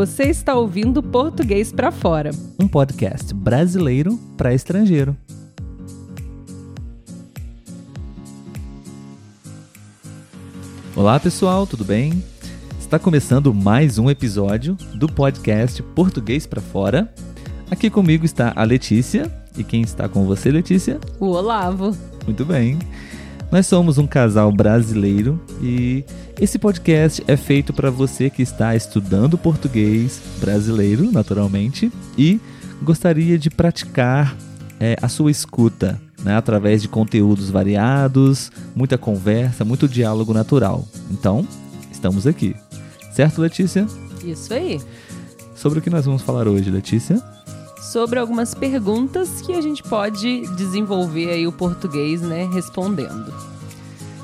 Você está ouvindo Português para Fora, um podcast brasileiro para estrangeiro. Olá pessoal, tudo bem? Está começando mais um episódio do podcast Português para Fora. Aqui comigo está a Letícia. E quem está com você, Letícia? O Olavo. Muito bem. Nós somos um casal brasileiro e esse podcast é feito para você que está estudando português brasileiro, naturalmente, e gostaria de praticar é, a sua escuta né, através de conteúdos variados, muita conversa, muito diálogo natural. Então, estamos aqui. Certo, Letícia? Isso aí. Sobre o que nós vamos falar hoje, Letícia? Sobre algumas perguntas que a gente pode desenvolver aí o português, né, respondendo.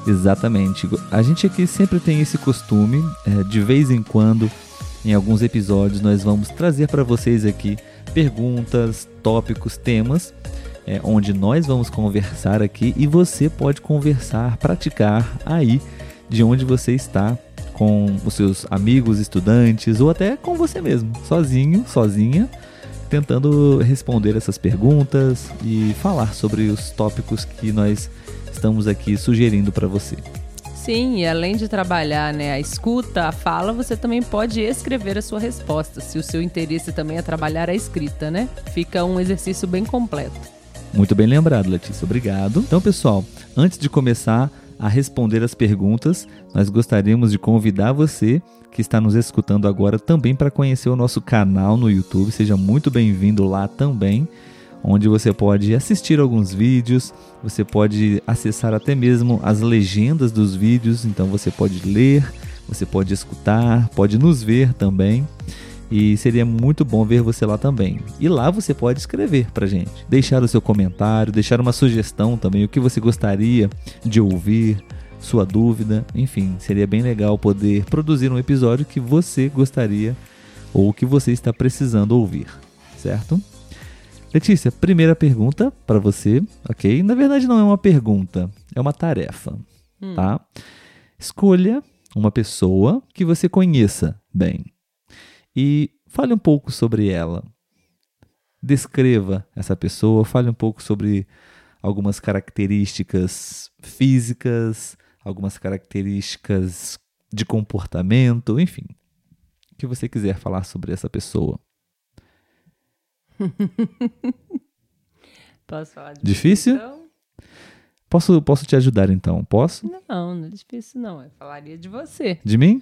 Exatamente. A gente aqui sempre tem esse costume, é, de vez em quando, em alguns episódios, nós vamos trazer para vocês aqui perguntas, tópicos, temas, é, onde nós vamos conversar aqui e você pode conversar, praticar aí de onde você está com os seus amigos, estudantes ou até com você mesmo, sozinho, sozinha, tentando responder essas perguntas e falar sobre os tópicos que nós estamos aqui sugerindo para você. Sim, e além de trabalhar né, a escuta, a fala, você também pode escrever a sua resposta, se o seu interesse também é trabalhar a escrita, né? Fica um exercício bem completo. Muito bem lembrado, Letícia. Obrigado. Então, pessoal, antes de começar a responder as perguntas, nós gostaríamos de convidar você que está nos escutando agora também para conhecer o nosso canal no YouTube. Seja muito bem-vindo lá também onde você pode assistir alguns vídeos, você pode acessar até mesmo as legendas dos vídeos, então você pode ler, você pode escutar, pode nos ver também. E seria muito bom ver você lá também. E lá você pode escrever pra gente, deixar o seu comentário, deixar uma sugestão também, o que você gostaria de ouvir, sua dúvida, enfim, seria bem legal poder produzir um episódio que você gostaria ou que você está precisando ouvir, certo? Letícia, primeira pergunta para você, ok? Na verdade, não é uma pergunta, é uma tarefa, hum. tá? Escolha uma pessoa que você conheça bem e fale um pouco sobre ela. Descreva essa pessoa, fale um pouco sobre algumas características físicas, algumas características de comportamento, enfim. O que você quiser falar sobre essa pessoa. posso falar de Difícil? Então? Posso, posso te ajudar então? Posso? Não, não é difícil não. Eu falaria de você. De mim?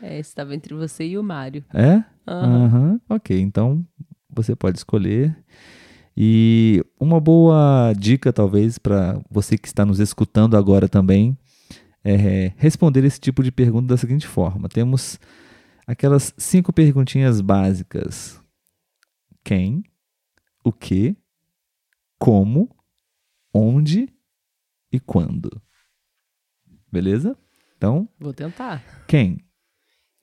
É, estava entre você e o Mário. É? Aham. Uhum. Ok, então você pode escolher. E uma boa dica, talvez, para você que está nos escutando agora também, é responder esse tipo de pergunta da seguinte forma: temos aquelas cinco perguntinhas básicas. Quem? O que, como, onde e quando. Beleza? Então. Vou tentar. Quem?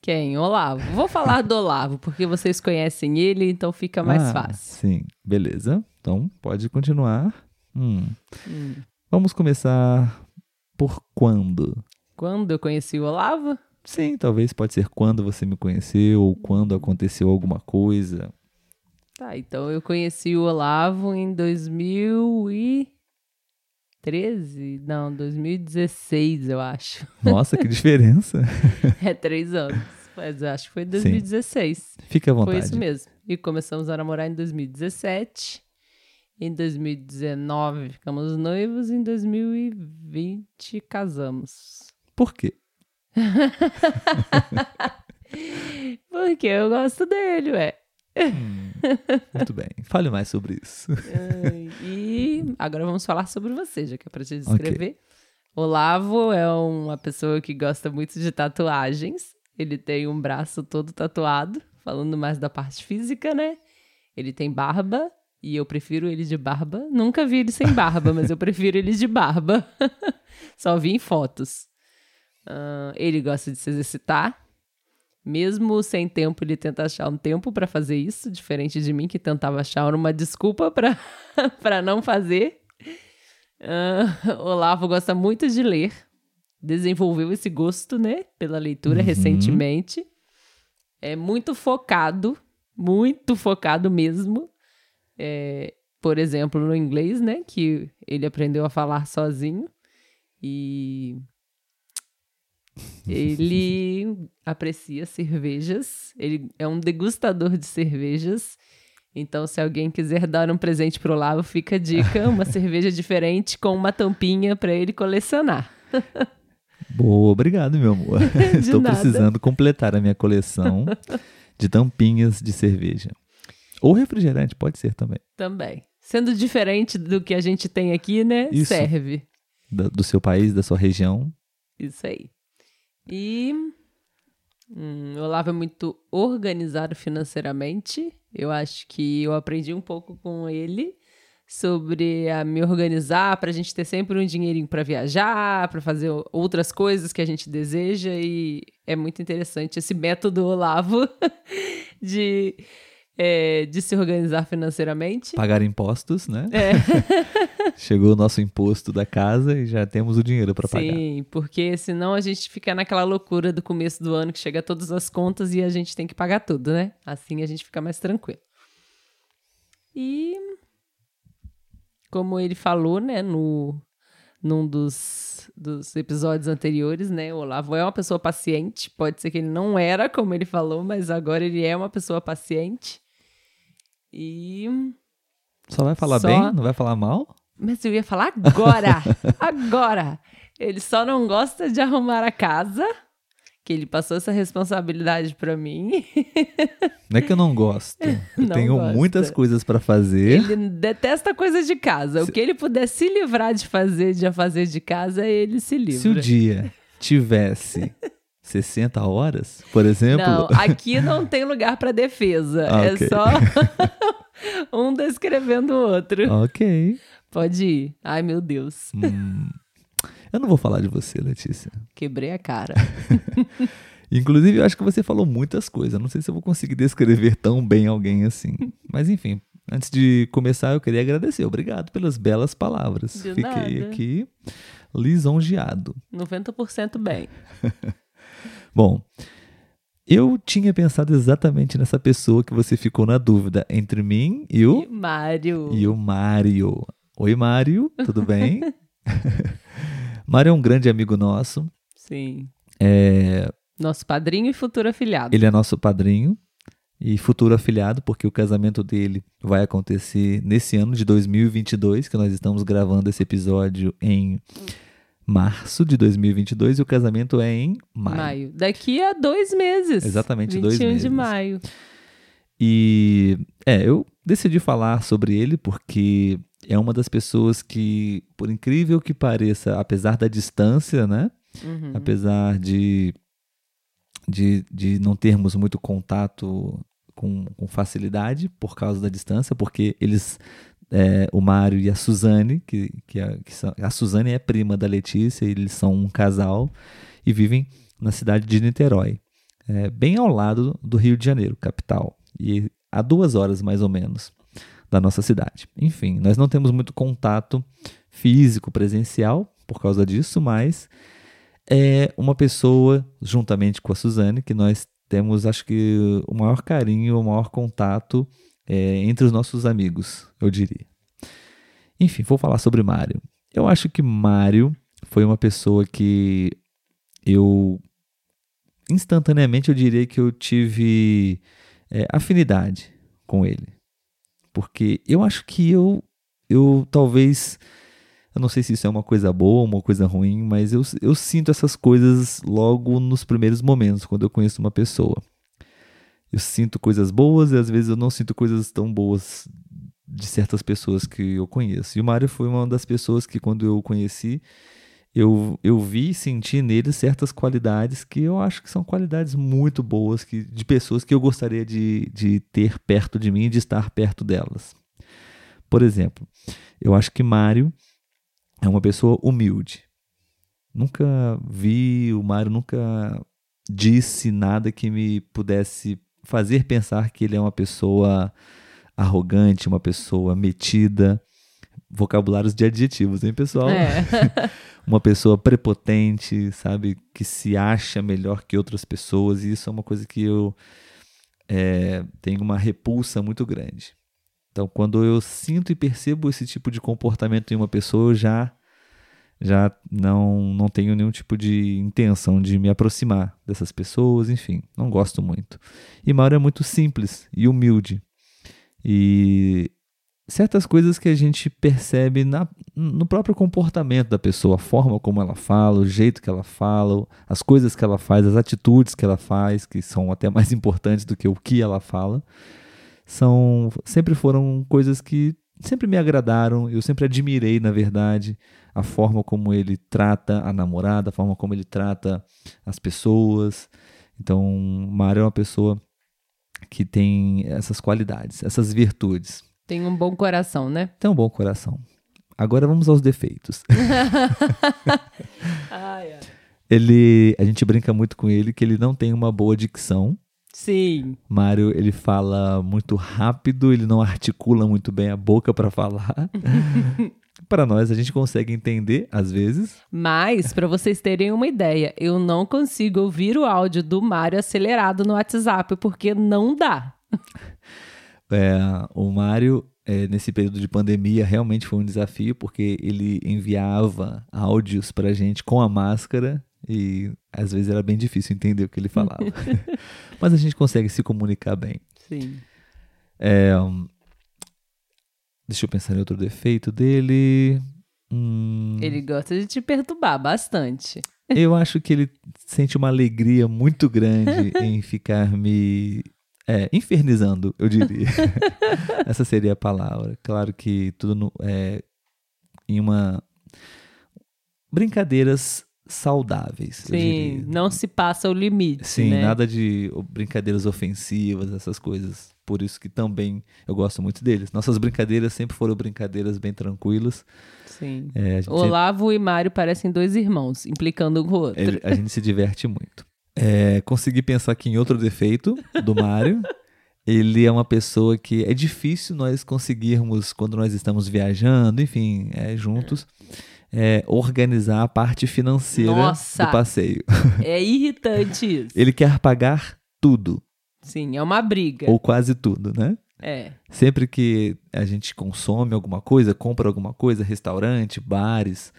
Quem? Olavo. Vou falar do Olavo, porque vocês conhecem ele, então fica mais ah, fácil. Sim, beleza. Então pode continuar. Hum. Hum. Vamos começar por quando? Quando eu conheci o Olavo? Sim, talvez pode ser quando você me conheceu ou quando aconteceu alguma coisa. Tá, então eu conheci o Olavo em 2013? Não, 2016, eu acho. Nossa, que diferença! é três anos, mas eu acho que foi 2016. Sim. Fica à vontade. Foi isso mesmo. E começamos a namorar em 2017. Em 2019 ficamos noivos, em 2020 casamos. Por quê? Porque eu gosto dele, ué. Hum, muito bem. Fale mais sobre isso. e agora vamos falar sobre você, já que é para te descrever. Okay. Olavo é uma pessoa que gosta muito de tatuagens. Ele tem um braço todo tatuado, falando mais da parte física, né? Ele tem barba e eu prefiro ele de barba. Nunca vi ele sem barba, mas eu prefiro ele de barba. Só vi em fotos. Uh, ele gosta de se exercitar. Mesmo sem tempo, ele tenta achar um tempo para fazer isso, diferente de mim que tentava achar uma desculpa para não fazer. Uh, Olavo gosta muito de ler, desenvolveu esse gosto, né, pela leitura uhum. recentemente. é muito focado, muito focado mesmo. É, por exemplo, no inglês, né? Que ele aprendeu a falar sozinho. E ele aprecia cervejas. Ele é um degustador de cervejas. Então, se alguém quiser dar um presente pro Lavo, fica a dica: uma cerveja diferente com uma tampinha para ele colecionar. Boa, obrigado, meu amor. Estou nada. precisando completar a minha coleção de tampinhas de cerveja. Ou refrigerante, pode ser também. Também. Sendo diferente do que a gente tem aqui, né? Isso. Serve. Do, do seu país, da sua região. Isso aí. E hum, o Olavo é muito organizado financeiramente. Eu acho que eu aprendi um pouco com ele sobre a me organizar para a gente ter sempre um dinheirinho para viajar, para fazer outras coisas que a gente deseja e é muito interessante esse método Olavo de é, de se organizar financeiramente. Pagar impostos, né? É. Chegou o nosso imposto da casa e já temos o dinheiro para pagar. Sim, porque senão a gente fica naquela loucura do começo do ano que chega todas as contas e a gente tem que pagar tudo, né? Assim a gente fica mais tranquilo. E como ele falou, né, no num dos, dos episódios anteriores, né? O Olavo é uma pessoa paciente. Pode ser que ele não era, como ele falou, mas agora ele é uma pessoa paciente. E. Só vai falar só... bem? Não vai falar mal? Mas eu ia falar agora! agora! Ele só não gosta de arrumar a casa, que ele passou essa responsabilidade para mim. Não é que eu não gosto. Eu não tenho gosta. muitas coisas para fazer. Ele detesta coisas de casa. Se... O que ele puder se livrar de fazer, de fazer de casa, ele se livra. Se o dia tivesse 60 horas, por exemplo? Não, aqui não tem lugar para defesa. Ah, é okay. só um descrevendo o outro. Ok. Pode ir. Ai, meu Deus. Hum. Eu não vou falar de você, Letícia. Quebrei a cara. Inclusive, eu acho que você falou muitas coisas. Não sei se eu vou conseguir descrever tão bem alguém assim. Mas enfim, antes de começar, eu queria agradecer. Obrigado pelas belas palavras. De Fiquei nada. aqui lisonjeado. 90% bem. Bom, eu tinha pensado exatamente nessa pessoa que você ficou na dúvida entre mim e o. E Mário. E o Mário. Oi, Mário, tudo bem? Mário é um grande amigo nosso. Sim. É... Nosso padrinho e futuro afilhado. Ele é nosso padrinho e futuro afilhado, porque o casamento dele vai acontecer nesse ano de 2022, que nós estamos gravando esse episódio em março de 2022 e o casamento é em maio. Maio. Daqui a dois meses. Exatamente, dois meses. 21 de maio. E é, eu decidi falar sobre ele porque é uma das pessoas que, por incrível que pareça, apesar da distância, né? Uhum. Apesar de, de, de não termos muito contato com, com facilidade por causa da distância, porque eles é, o Mário e a Suzane, que, que, a, que são, a Suzane é prima da Letícia, eles são um casal e vivem na cidade de Niterói, é, bem ao lado do Rio de Janeiro, capital, e a duas horas mais ou menos da nossa cidade. Enfim, nós não temos muito contato físico, presencial, por causa disso, mas é uma pessoa, juntamente com a Suzane, que nós temos, acho que, o maior carinho, o maior contato é, entre os nossos amigos, eu diria. Enfim, vou falar sobre Mário. Eu acho que Mário foi uma pessoa que eu instantaneamente eu diria que eu tive é, afinidade com ele, porque eu acho que eu eu talvez eu não sei se isso é uma coisa boa uma coisa ruim, mas eu, eu sinto essas coisas logo nos primeiros momentos, quando eu conheço uma pessoa eu sinto coisas boas e às vezes eu não sinto coisas tão boas de certas pessoas que eu conheço. E o Mário foi uma das pessoas que, quando eu o conheci, eu, eu vi e senti nele certas qualidades que eu acho que são qualidades muito boas que, de pessoas que eu gostaria de, de ter perto de mim de estar perto delas. Por exemplo, eu acho que Mário é uma pessoa humilde. Nunca vi, o Mário nunca disse nada que me pudesse fazer pensar que ele é uma pessoa arrogante, uma pessoa metida. Vocabulários de adjetivos, hein, pessoal? É. uma pessoa prepotente, sabe? Que se acha melhor que outras pessoas. E isso é uma coisa que eu, é, tenho uma repulsa muito grande. Então, quando eu sinto e percebo esse tipo de comportamento em uma pessoa, eu já já não não tenho nenhum tipo de intenção de me aproximar dessas pessoas, enfim, não gosto muito. E Mauro é muito simples e humilde. E certas coisas que a gente percebe na, no próprio comportamento da pessoa, a forma como ela fala, o jeito que ela fala, as coisas que ela faz, as atitudes que ela faz, que são até mais importantes do que o que ela fala, são sempre foram coisas que sempre me agradaram, eu sempre admirei, na verdade, a forma como ele trata a namorada, a forma como ele trata as pessoas. Então, Mário é uma pessoa que tem essas qualidades, essas virtudes. Tem um bom coração, né? Tem um bom coração. Agora vamos aos defeitos. ai. Ele, a gente brinca muito com ele que ele não tem uma boa dicção. Sim. Mário, ele fala muito rápido, ele não articula muito bem a boca para falar. para nós a gente consegue entender às vezes. Mas para vocês terem uma ideia, eu não consigo ouvir o áudio do Mário acelerado no WhatsApp porque não dá. É, o Mário, é, nesse período de pandemia, realmente foi um desafio, porque ele enviava áudios pra gente com a máscara e às vezes era bem difícil entender o que ele falava. Mas a gente consegue se comunicar bem. Sim. É, deixa eu pensar em outro defeito dele. Hum, Ele gosta de te perturbar bastante. eu acho que ele sente uma alegria muito grande em ficar me é, infernizando, eu diria. Essa seria a palavra. Claro que tudo no, é, em uma. Brincadeiras saudáveis. Sim, diria. não se passa o limite, Sim, né? nada de brincadeiras ofensivas, essas coisas. Por isso que também eu gosto muito deles. Nossas brincadeiras sempre foram brincadeiras bem tranquilas. Sim. É, Olavo e Mário parecem dois irmãos, implicando um com o outro. ele- a gente se diverte muito. É, consegui pensar aqui em outro defeito do Mário. Ele é uma pessoa que é difícil nós conseguirmos, quando nós estamos viajando, enfim, é, juntos, é, organizar a parte financeira Nossa! do passeio. É irritante isso. Ele quer pagar tudo, Sim, é uma briga. ou quase tudo, né? É. Sempre que a gente consome alguma coisa, compra alguma coisa, restaurante, bares,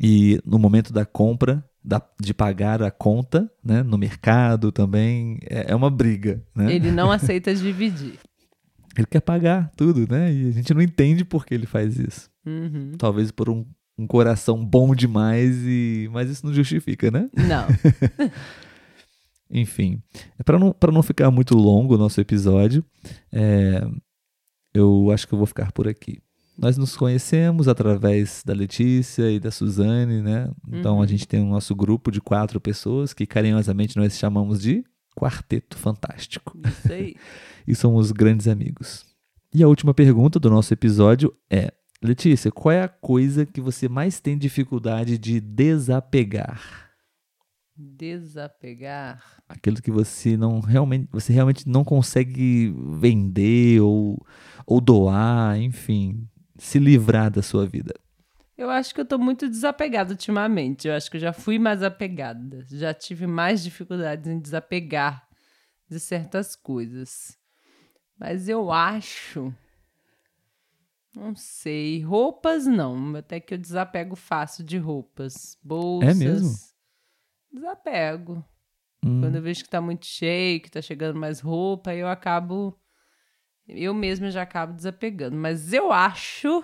e no momento da compra, da- de pagar a conta, né, no mercado também, é, é uma briga, né? Ele não aceita dividir. Ele quer pagar tudo, né? E a gente não entende por que ele faz isso. Uhum. Talvez por um, um coração bom demais, e mas isso não justifica, né? Não. Enfim, para não, pra não ficar muito longo o nosso episódio, é, eu acho que eu vou ficar por aqui. Nós nos conhecemos através da Letícia e da Suzane, né? Então Uhum. a gente tem o nosso grupo de quatro pessoas que carinhosamente nós chamamos de Quarteto Fantástico. Isso aí. E somos grandes amigos. E a última pergunta do nosso episódio é: Letícia, qual é a coisa que você mais tem dificuldade de desapegar? Desapegar. aquilo que você não realmente você realmente não consegue vender ou, ou doar, enfim, se livrar da sua vida. Eu acho que eu tô muito desapegada ultimamente. Eu acho que eu já fui mais apegada. Já tive mais dificuldades em desapegar de certas coisas. Mas eu acho. Não sei. Roupas não. Até que eu desapego fácil de roupas. Bolsas. mesmo? Desapego. Hum, Quando eu vejo que tá muito cheio, que tá chegando mais roupa, eu acabo. Eu mesma já acabo desapegando. Mas eu acho.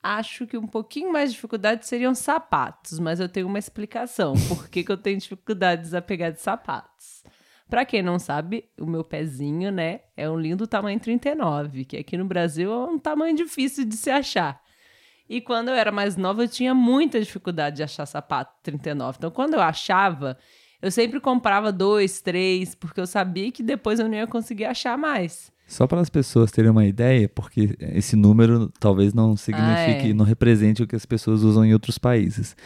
Acho que um pouquinho mais de dificuldade seriam sapatos, mas eu tenho uma explicação. Por que, que eu tenho dificuldade de desapegar de sapatos? Pra quem não sabe, o meu pezinho, né, é um lindo tamanho 39, que aqui no Brasil é um tamanho difícil de se achar. E quando eu era mais nova, eu tinha muita dificuldade de achar sapato 39. Então, quando eu achava, eu sempre comprava dois, três, porque eu sabia que depois eu não ia conseguir achar mais. Só para as pessoas terem uma ideia, porque esse número talvez não signifique, Ah, é. não represente o que as pessoas usam em outros países.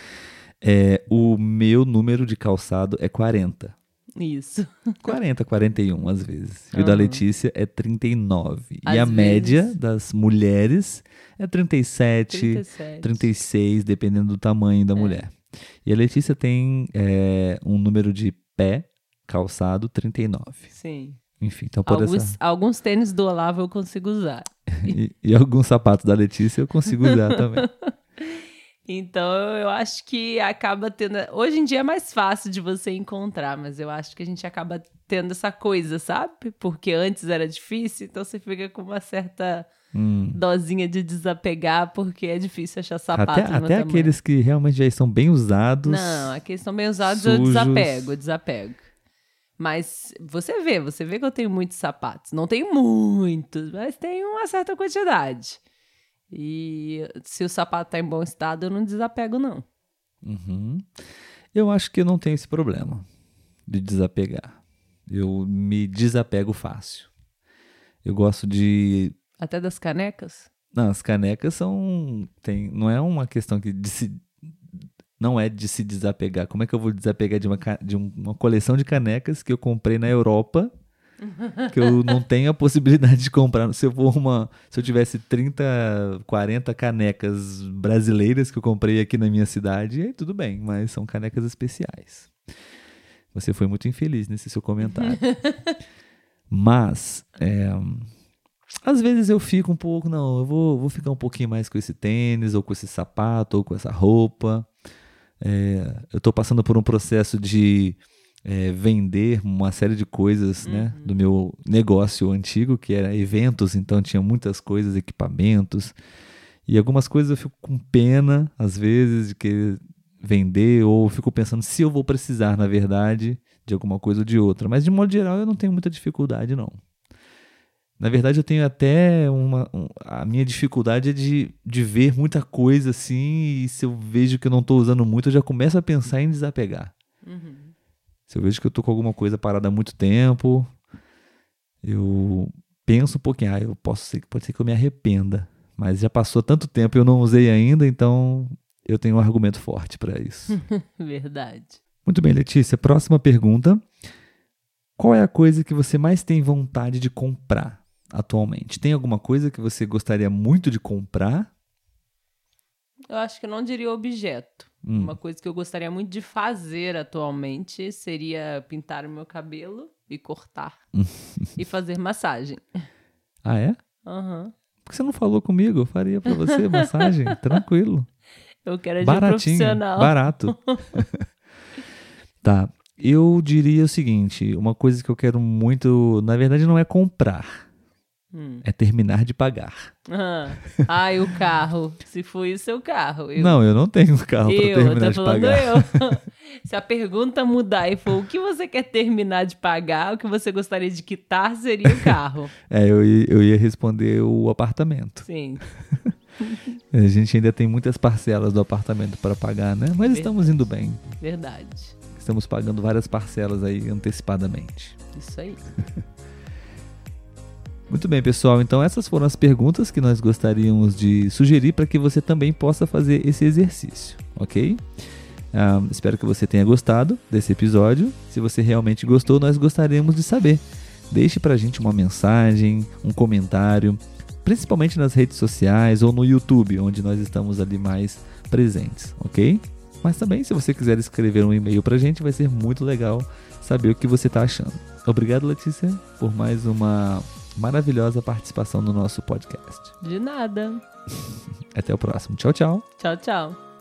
É, o meu número de calçado é 40. Isso. 40, 41 às vezes. E o da. Letícia é 39. e Às a média vezes. das mulheres é 37, 37. 36, dependendo do tamanho É. da mulher. E a Letícia tem é, um número de pé, calçado 39. Sim. Enfim, então por Alguns, essa... alguns tênis do Olavo eu consigo usar. e, e alguns sapatos da Letícia eu consigo usar também. Então eu acho que acaba tendo. Hoje em dia é mais fácil de você encontrar, mas eu acho que a gente acaba tendo essa coisa, sabe? Porque antes era difícil, então você fica com uma certa Hum. dosinha de desapegar, porque é difícil achar sapato. Até, até aqueles que realmente já estão bem usados. Não, aqui estão bem usados, eu sujos. desapego, eu desapego. Mas você vê, você vê que eu tenho muitos sapatos. Não tenho muitos, mas tenho uma certa quantidade. E se o sapato tá em bom estado, eu não desapego, não. Uhum. Eu acho que eu não tenho esse problema de desapegar. Eu me desapego fácil. Eu gosto de. Até das canecas? Não, as canecas são. Tem, não é uma questão que de se, não é de se desapegar. Como é que eu vou desapegar de uma, de um- uma coleção de canecas que eu comprei na Europa? Que eu não tenho a possibilidade de comprar. Se eu for uma. Se eu tivesse 30, 40 canecas brasileiras que eu comprei aqui na minha cidade, aí tudo bem, mas são canecas especiais. Você foi muito infeliz nesse seu comentário. Mas, é, às vezes eu fico um pouco, não, eu vou, vou ficar um pouquinho mais com esse tênis, ou com esse sapato, ou com essa roupa. É, eu estou passando por um processo de é, vender uma série de coisas né, do meu negócio antigo, que era eventos, então tinha muitas coisas, equipamentos. E algumas coisas eu fico com pena, às vezes, de querer vender, ou fico pensando se eu vou precisar, na verdade, de alguma coisa ou de outra. Mas, de modo geral, eu não tenho muita dificuldade, não. Na verdade, eu tenho até uma. um- a minha dificuldade é de, de ver muita coisa assim, e se eu vejo que eu não estou usando muito, eu já começo a pensar em desapegar. Uhum. Se eu vejo que eu tô com alguma coisa parada há muito tempo, eu penso um pouquinho, ah, eu posso ser, pode ser que eu me arrependa, mas já passou tanto tempo e eu não usei ainda, então eu tenho um argumento forte para isso. Verdade. Muito bem, Letícia, próxima pergunta. Qual é a coisa que você mais tem vontade de comprar atualmente? Tem alguma coisa que você gostaria muito de comprar? Eu acho que eu não diria objeto. Hum. Uma coisa que eu gostaria muito de fazer atualmente seria pintar o meu cabelo e cortar. e fazer massagem. Ah, é? Aham. Por que você não falou comigo? Eu faria para você massagem, tranquilo. Eu quero de Baratinho, profissional. barato. tá. Eu diria o seguinte: uma coisa que eu quero muito, na verdade, não é comprar, Hum. é terminar de pagar. Ah. Ai, o carro. Se foi o seu carro. Eu, Não, eu não tenho carro para eu, terminar tô de falando pagar. eu. Se a pergunta mudar e for o que você quer terminar de pagar, o que você gostaria de quitar seria o carro. É, eu, ia- eu ia responder o apartamento. Sim. A gente ainda tem muitas parcelas do apartamento para pagar, né? Mas estamos indo bem. Verdade. Estamos pagando várias parcelas aí antecipadamente. Isso aí. Muito bem, pessoal. Então, essas foram as perguntas que nós gostaríamos de sugerir para que você também possa fazer esse exercício, ok? Ah, espero que você tenha gostado desse episódio. Se você realmente gostou, nós gostaríamos de saber. Deixe para a gente uma mensagem, um comentário, principalmente nas redes sociais ou no YouTube, onde nós estamos ali mais presentes, ok? Mas também, se você quiser escrever um e-mail para a gente, vai ser muito legal saber o que você está achando. Obrigado, Letícia, por mais uma maravilhosa participação no nosso podcast. De nada. Até o próximo. Tchau, tchau. Tchau, tchau.